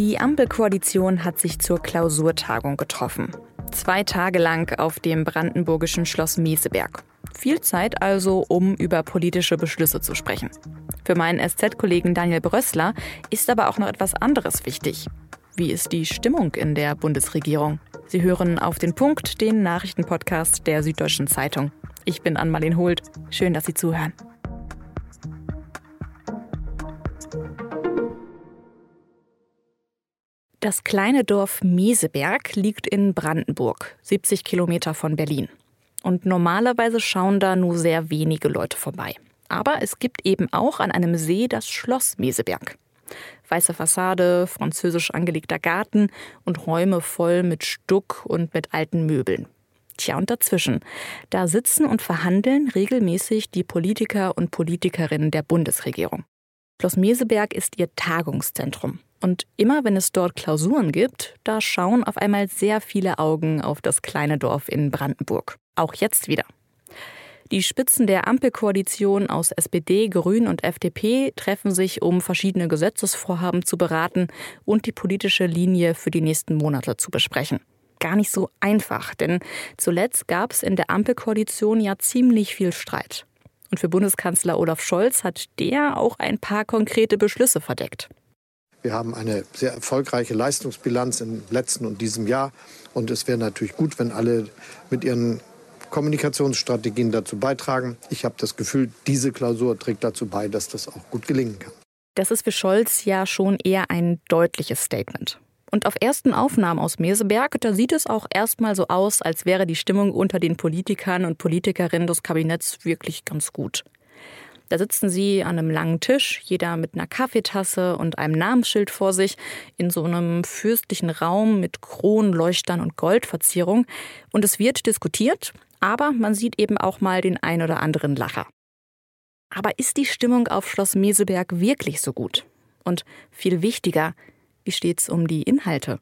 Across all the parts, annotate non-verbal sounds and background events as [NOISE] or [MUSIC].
Die Ampelkoalition hat sich zur Klausurtagung getroffen. Zwei Tage lang auf dem brandenburgischen Schloss Meseberg. Viel Zeit also, um über politische Beschlüsse zu sprechen. Für meinen SZ-Kollegen Daniel Brössler ist aber auch noch etwas anderes wichtig. Wie ist die Stimmung in der Bundesregierung? Sie hören auf den Punkt den Nachrichtenpodcast der Süddeutschen Zeitung. Ich bin Ann-Marlene Holt. Schön, dass Sie zuhören. Das kleine Dorf Meseberg liegt in Brandenburg, 70 Kilometer von Berlin. Und normalerweise schauen da nur sehr wenige Leute vorbei. Aber es gibt eben auch an einem See das Schloss Meseberg. Weiße Fassade, französisch angelegter Garten und Räume voll mit Stuck und mit alten Möbeln. Tja, und dazwischen, da sitzen und verhandeln regelmäßig die Politiker und Politikerinnen der Bundesregierung. Schloss Meseberg ist ihr Tagungszentrum. Und immer wenn es dort Klausuren gibt, da schauen auf einmal sehr viele Augen auf das kleine Dorf in Brandenburg. Auch jetzt wieder. Die Spitzen der Ampelkoalition aus SPD, Grün und FDP treffen sich, um verschiedene Gesetzesvorhaben zu beraten und die politische Linie für die nächsten Monate zu besprechen. Gar nicht so einfach, denn zuletzt gab es in der Ampelkoalition ja ziemlich viel Streit. Und für Bundeskanzler Olaf Scholz hat der auch ein paar konkrete Beschlüsse verdeckt. Wir haben eine sehr erfolgreiche Leistungsbilanz im letzten und diesem Jahr. Und es wäre natürlich gut, wenn alle mit ihren Kommunikationsstrategien dazu beitragen. Ich habe das Gefühl, diese Klausur trägt dazu bei, dass das auch gut gelingen kann. Das ist für Scholz ja schon eher ein deutliches Statement. Und auf ersten Aufnahmen aus Meseberg, da sieht es auch erstmal so aus, als wäre die Stimmung unter den Politikern und Politikerinnen des Kabinetts wirklich ganz gut. Da sitzen sie an einem langen Tisch, jeder mit einer Kaffeetasse und einem Namensschild vor sich, in so einem fürstlichen Raum mit Kronleuchtern und Goldverzierung. Und es wird diskutiert, aber man sieht eben auch mal den ein oder anderen Lacher. Aber ist die Stimmung auf Schloss Meseberg wirklich so gut? Und viel wichtiger, wie steht's um die Inhalte?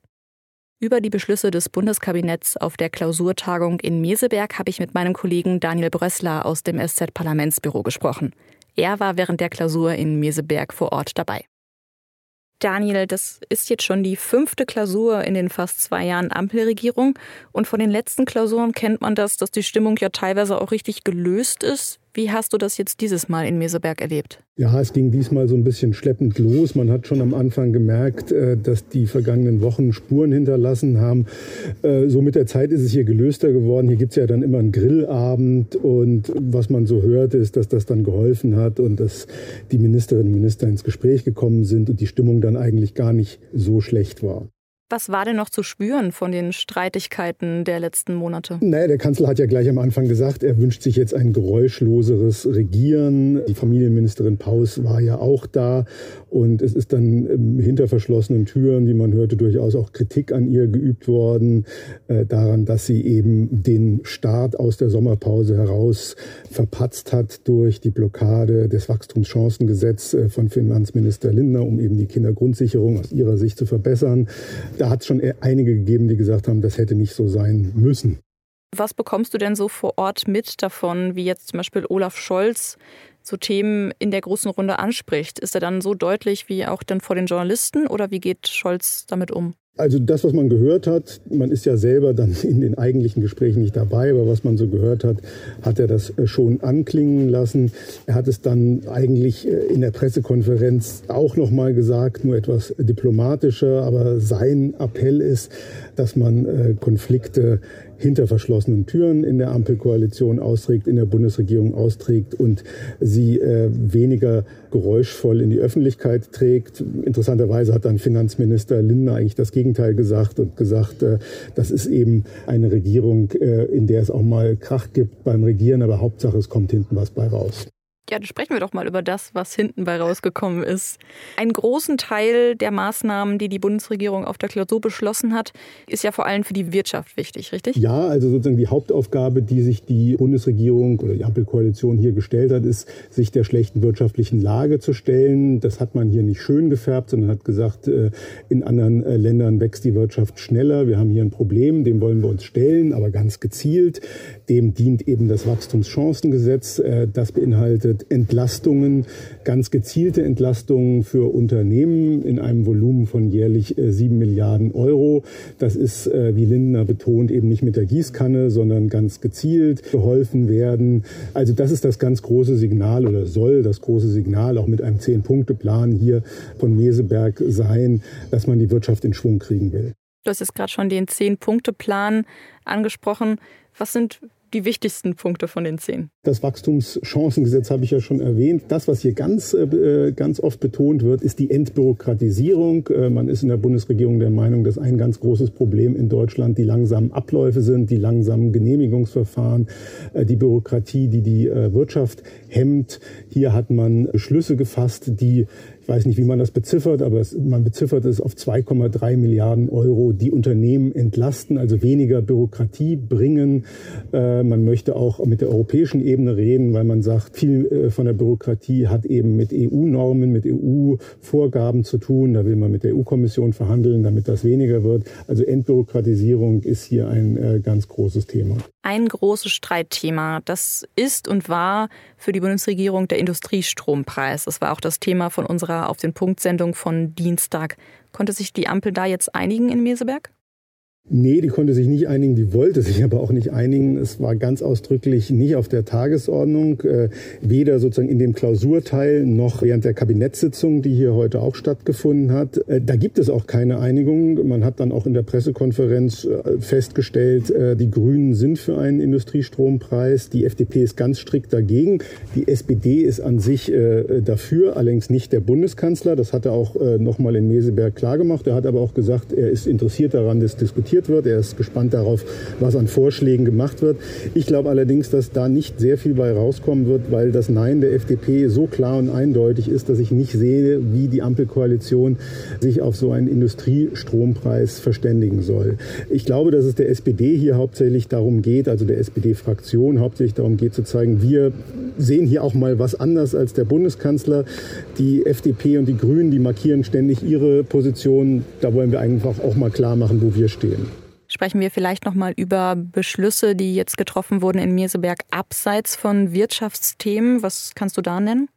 Über die Beschlüsse des Bundeskabinetts auf der Klausurtagung in Meseberg habe ich mit meinem Kollegen Daniel Brössler aus dem SZ-Parlamentsbüro gesprochen. Er war während der Klausur in Meseberg vor Ort dabei. Daniel, das ist jetzt schon die fünfte Klausur in den fast zwei Jahren Ampelregierung. Und von den letzten Klausuren kennt man das, dass die Stimmung ja teilweise auch richtig gelöst ist. Wie hast du das jetzt dieses Mal in Meseberg erlebt? Ja, es ging diesmal so ein bisschen schleppend los. Man hat schon am Anfang gemerkt, äh, dass die vergangenen Wochen Spuren hinterlassen haben. Äh, so mit der Zeit ist es hier gelöster geworden. Hier gibt es ja dann immer einen Grillabend und was man so hört, ist, dass das dann geholfen hat und dass die Ministerinnen und Minister ins Gespräch gekommen sind und die Stimmung dann eigentlich gar nicht so schlecht war. Was war denn noch zu spüren von den Streitigkeiten der letzten Monate? Naja, der Kanzler hat ja gleich am Anfang gesagt, er wünscht sich jetzt ein geräuschloseres Regieren. Die Familienministerin Paus war ja auch da. Und es ist dann hinter verschlossenen Türen, wie man hörte, durchaus auch Kritik an ihr geübt worden, äh, daran, dass sie eben den Start aus der Sommerpause heraus verpatzt hat durch die Blockade des Wachstumschancengesetzes äh, von Finanzminister Lindner, um eben die Kindergrundsicherung aus ihrer Sicht zu verbessern da hat es schon einige gegeben, die gesagt haben, das hätte nicht so sein müssen. Was bekommst du denn so vor Ort mit davon, wie jetzt zum Beispiel Olaf Scholz so Themen in der großen Runde anspricht? Ist er dann so deutlich wie auch dann vor den Journalisten oder wie geht Scholz damit um? Also das, was man gehört hat, man ist ja selber dann [LAUGHS] in den eigentlichen Gesprächen nicht dabei, aber was man so gehört hat, hat er das äh, schon anklingen lassen. Er hat es dann eigentlich äh, in der Pressekonferenz auch noch mal gesagt, nur etwas diplomatischer, aber sein Appell ist, dass man äh, Konflikte hinter verschlossenen Türen in der Ampelkoalition austrägt, in der Bundesregierung austrägt und sie äh, weniger geräuschvoll in die Öffentlichkeit trägt. Interessanterweise hat dann Finanzminister Lindner eigentlich das Gegenteil gesagt und gesagt, äh, das ist eben eine Regierung, äh, in der es auch mal Krach gibt beim Regieren, aber Hauptsache es kommt hinten was bei raus. Ja, dann sprechen wir doch mal über das, was hinten bei rausgekommen ist. Einen großen Teil der Maßnahmen, die die Bundesregierung auf der Klausur beschlossen hat, ist ja vor allem für die Wirtschaft wichtig, richtig? Ja, also sozusagen die Hauptaufgabe, die sich die Bundesregierung oder die Ampelkoalition hier gestellt hat, ist, sich der schlechten wirtschaftlichen Lage zu stellen. Das hat man hier nicht schön gefärbt, sondern hat gesagt, äh, in anderen äh, Ländern wächst die Wirtschaft schneller. Wir haben hier ein Problem, dem wollen wir uns stellen, aber ganz gezielt. Dem dient eben das Wachstumschancengesetz. Äh, das beinhaltet Entlastungen, ganz gezielte Entlastungen für Unternehmen in einem Volumen von jährlich äh, sieben Milliarden Euro. Das ist, äh, wie Lindner betont, eben nicht mit der Gießkanne, sondern ganz gezielt geholfen werden. Also das ist das ganz große Signal oder soll das große Signal auch mit einem Zehn-Punkte-Plan hier von Meseberg sein, dass man die Wirtschaft in Schwung kriegen will. Du hast jetzt gerade schon den Zehn-Punkte-Plan angesprochen. Was sind die wichtigsten Punkte von den zehn? Das Wachstumschancengesetz habe ich ja schon erwähnt. Das, was hier ganz, äh, ganz oft betont wird, ist die Entbürokratisierung. Äh, man ist in der Bundesregierung der Meinung, dass ein ganz großes Problem in Deutschland die langsamen Abläufe sind, die langsamen Genehmigungsverfahren, äh, die Bürokratie, die die Wirtschaft hemmt. Hier hat man Beschlüsse gefasst, die ich weiß nicht, wie man das beziffert, aber es, man beziffert es auf 2,3 Milliarden Euro, die Unternehmen entlasten, also weniger Bürokratie bringen. Äh, man möchte auch mit der europäischen Ebene reden, weil man sagt, viel äh, von der Bürokratie hat eben mit EU-Normen, mit EU-Vorgaben zu tun. Da will man mit der EU-Kommission verhandeln, damit das weniger wird. Also Entbürokratisierung ist hier ein äh, ganz großes Thema. Ein großes Streitthema, das ist und war für die Bundesregierung der Industriestrompreis. Das war auch das Thema von unserer auf den Punkt-Sendung von Dienstag. Konnte sich die Ampel da jetzt einigen in Meseberg? Nee, die konnte sich nicht einigen, die wollte sich [LAUGHS] aber auch nicht einigen. Es war ganz ausdrücklich nicht auf der Tagesordnung, äh, weder sozusagen in dem Klausurteil noch während der Kabinettssitzung, die hier heute auch stattgefunden hat. Äh, da gibt es auch keine Einigung. Man hat dann auch in der Pressekonferenz äh, festgestellt, äh, die Grünen sind für einen Industriestrompreis, die FDP ist ganz strikt dagegen, die SPD ist an sich äh, dafür, allerdings nicht der Bundeskanzler. Das hat er auch äh, nochmal in Meseberg klargemacht. Er hat aber auch gesagt, er ist interessiert daran, das diskutiert diskutiert wird. Er ist gespannt darauf, was an Vorschlägen gemacht wird. Ich glaube allerdings, dass da nicht sehr viel bei rauskommen wird, weil das Nein der FDP so klar und eindeutig ist, dass ich nicht sehe, wie die Ampelkoalition sich auf so einen Industriestrompreis verständigen soll. Ich glaube, dass es der SPD hier hauptsächlich darum geht, also der SPD-Fraktion hauptsächlich darum geht zu zeigen, wir sehen hier auch mal was anders als der Bundeskanzler. Die FDP und die Grünen, die markieren ständig ihre Position. Da wollen wir einfach auch mal klar machen, wo wir stehen. Sprechen wir vielleicht noch mal über Beschlüsse, die jetzt getroffen wurden in Mirseberg abseits von Wirtschaftsthemen. Was kannst du da nennen?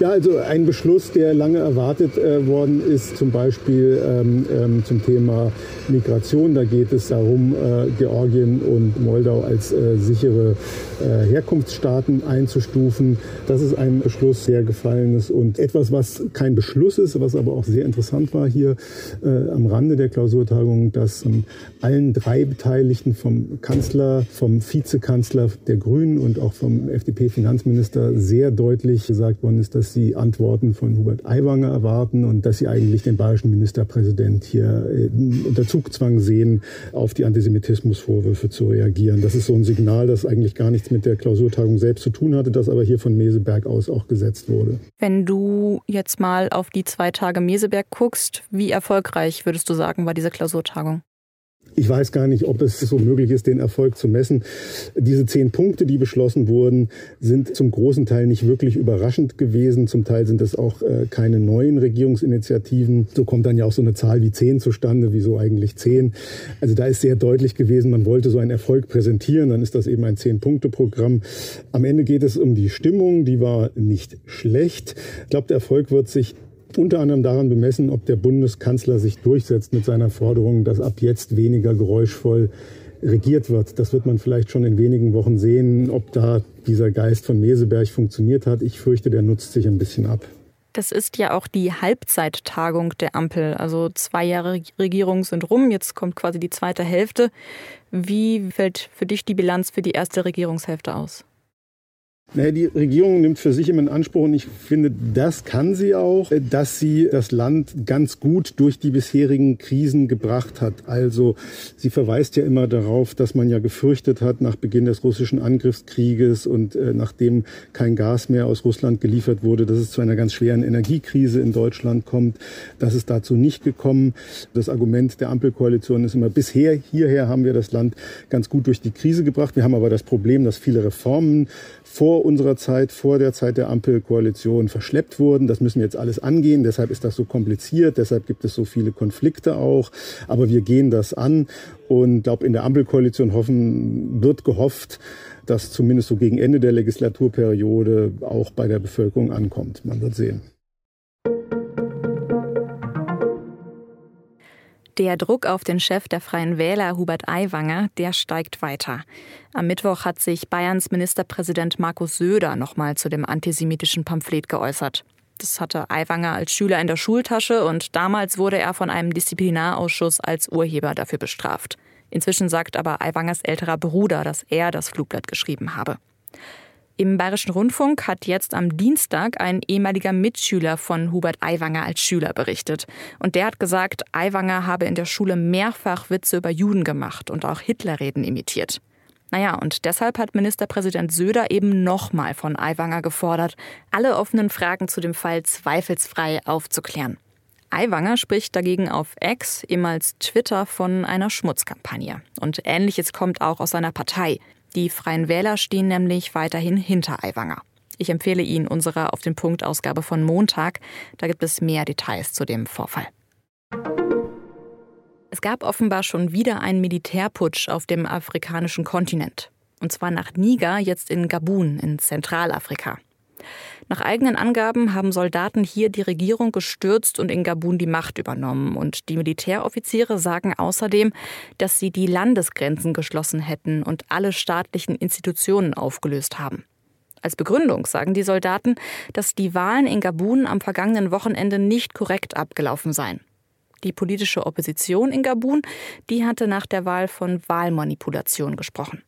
Ja, also ein Beschluss, der lange erwartet äh, worden ist, zum Beispiel ähm, ähm, zum Thema Migration. Da geht es darum, äh, Georgien und Moldau als äh, sichere äh, Herkunftsstaaten einzustufen. Das ist ein Beschluss, der gefallen ist und etwas, was kein Beschluss ist, was aber auch sehr interessant war hier äh, am Rande der Klausurtagung, dass ähm, allen drei Beteiligten vom Kanzler, vom Vizekanzler der Grünen und auch vom FDP-Finanzminister sehr deutlich gesagt worden ist, dass sie Antworten von Hubert Aiwanger erwarten und dass sie eigentlich den bayerischen Ministerpräsident hier äh, unter Zugzwang sehen, auf die Antisemitismusvorwürfe zu reagieren. Das ist so ein Signal, das eigentlich gar nichts mit der Klausurtagung selbst zu tun hatte, das aber hier von Meseberg aus auch gesetzt wurde. Wenn du jetzt mal auf die zwei Tage Meseberg guckst, wie erfolgreich würdest du sagen, war diese Klausurtagung? Ich weiß gar nicht, ob es so möglich ist, den Erfolg zu messen. Diese zehn Punkte, die beschlossen wurden, sind zum großen Teil nicht wirklich überraschend gewesen. Zum Teil sind es auch äh, keine neuen Regierungsinitiativen. So kommt dann ja auch so eine Zahl wie zehn zustande. Wieso eigentlich zehn? Also da ist sehr deutlich gewesen, man wollte so einen Erfolg präsentieren. Dann ist das eben ein Zehn-Punkte-Programm. Am Ende geht es um die Stimmung. Die war nicht schlecht. Ich glaube, der Erfolg wird sich unter anderem daran bemessen, ob der Bundeskanzler sich durchsetzt mit seiner Forderung, dass ab jetzt weniger geräuschvoll regiert wird. Das wird man vielleicht schon in wenigen Wochen sehen, ob da dieser Geist von Meseberg funktioniert hat. Ich fürchte, der nutzt sich ein bisschen ab. Das ist ja auch die Halbzeittagung der Ampel. Also zwei Jahre Regierung sind rum, jetzt kommt quasi die zweite Hälfte. Wie fällt für dich die Bilanz für die erste Regierungshälfte aus? Naja, die Regierung nimmt für sich immer in Anspruch, und ich finde, das kann sie auch, dass sie das Land ganz gut durch die bisherigen Krisen gebracht hat. Also sie verweist ja immer darauf, dass man ja gefürchtet hat nach Beginn des russischen Angriffskrieges und äh, nachdem kein Gas mehr aus Russland geliefert wurde, dass es zu einer ganz schweren Energiekrise in Deutschland kommt. Das ist dazu nicht gekommen. Das Argument der Ampelkoalition ist immer, bisher hierher haben wir das Land ganz gut durch die Krise gebracht. Wir haben aber das Problem, dass viele Reformen vor vor unserer Zeit, vor der Zeit der Ampelkoalition verschleppt wurden. Das müssen wir jetzt alles angehen. Deshalb ist das so kompliziert. Deshalb gibt es so viele Konflikte auch. Aber wir gehen das an und glaube, in der Ampelkoalition hoffen, wird gehofft, dass zumindest so gegen Ende der Legislaturperiode auch bei der Bevölkerung ankommt. Man wird sehen. Der Druck auf den Chef der Freien Wähler, Hubert Aiwanger, der steigt weiter. Am Mittwoch hat sich Bayerns Ministerpräsident Markus Söder nochmal zu dem antisemitischen Pamphlet geäußert. Das hatte Aiwanger als Schüler in der Schultasche und damals wurde er von einem Disziplinarausschuss als Urheber dafür bestraft. Inzwischen sagt aber Aiwangers älterer Bruder, dass er das Flugblatt geschrieben habe. Im Bayerischen Rundfunk hat jetzt am Dienstag ein ehemaliger Mitschüler von Hubert Aiwanger als Schüler berichtet. Und der hat gesagt, Aiwanger habe in der Schule mehrfach Witze über Juden gemacht und auch Hitlerreden imitiert. Naja, und deshalb hat Ministerpräsident Söder eben nochmal von Aiwanger gefordert, alle offenen Fragen zu dem Fall zweifelsfrei aufzuklären. Aiwanger spricht dagegen auf X, ehemals Twitter, von einer Schmutzkampagne. Und ähnliches kommt auch aus seiner Partei. Die Freien Wähler stehen nämlich weiterhin hinter Aiwanger. Ich empfehle Ihnen unsere Auf den Punkt Ausgabe von Montag. Da gibt es mehr Details zu dem Vorfall. Es gab offenbar schon wieder einen Militärputsch auf dem afrikanischen Kontinent. Und zwar nach Niger, jetzt in Gabun in Zentralafrika. Nach eigenen Angaben haben Soldaten hier die Regierung gestürzt und in Gabun die Macht übernommen. Und die Militäroffiziere sagen außerdem, dass sie die Landesgrenzen geschlossen hätten und alle staatlichen Institutionen aufgelöst haben. Als Begründung sagen die Soldaten, dass die Wahlen in Gabun am vergangenen Wochenende nicht korrekt abgelaufen seien. Die politische Opposition in Gabun, die hatte nach der Wahl von Wahlmanipulation gesprochen.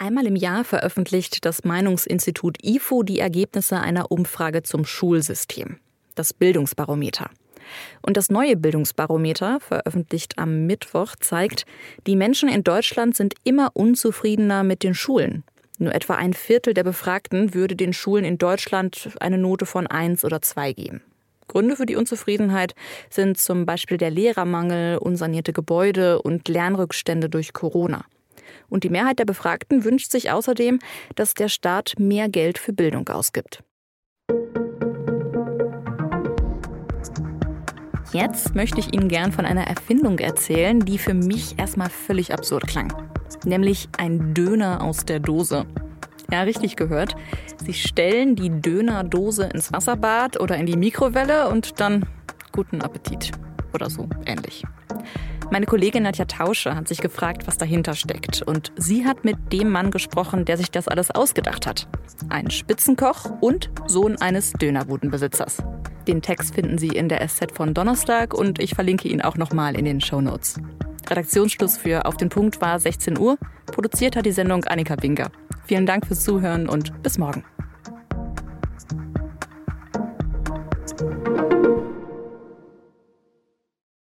Einmal im Jahr veröffentlicht das Meinungsinstitut IFO die Ergebnisse einer Umfrage zum Schulsystem, das Bildungsbarometer. Und das neue Bildungsbarometer, veröffentlicht am Mittwoch, zeigt, die Menschen in Deutschland sind immer unzufriedener mit den Schulen. Nur etwa ein Viertel der Befragten würde den Schulen in Deutschland eine Note von 1 oder 2 geben. Gründe für die Unzufriedenheit sind zum Beispiel der Lehrermangel, unsanierte Gebäude und Lernrückstände durch Corona. Und die Mehrheit der Befragten wünscht sich außerdem, dass der Staat mehr Geld für Bildung ausgibt. Jetzt möchte ich Ihnen gern von einer Erfindung erzählen, die für mich erstmal völlig absurd klang. Nämlich ein Döner aus der Dose. Ja, richtig gehört. Sie stellen die Dönerdose ins Wasserbad oder in die Mikrowelle und dann guten Appetit. Oder so ähnlich. Meine Kollegin Nadja Tausche hat sich gefragt, was dahinter steckt. Und sie hat mit dem Mann gesprochen, der sich das alles ausgedacht hat. Ein Spitzenkoch und Sohn eines Dönerbudenbesitzers. Den Text finden Sie in der SZ von Donnerstag und ich verlinke ihn auch nochmal in den Show Notes. Redaktionsschluss für Auf den Punkt war 16 Uhr. Produziert hat die Sendung Annika Winker. Vielen Dank fürs Zuhören und bis morgen.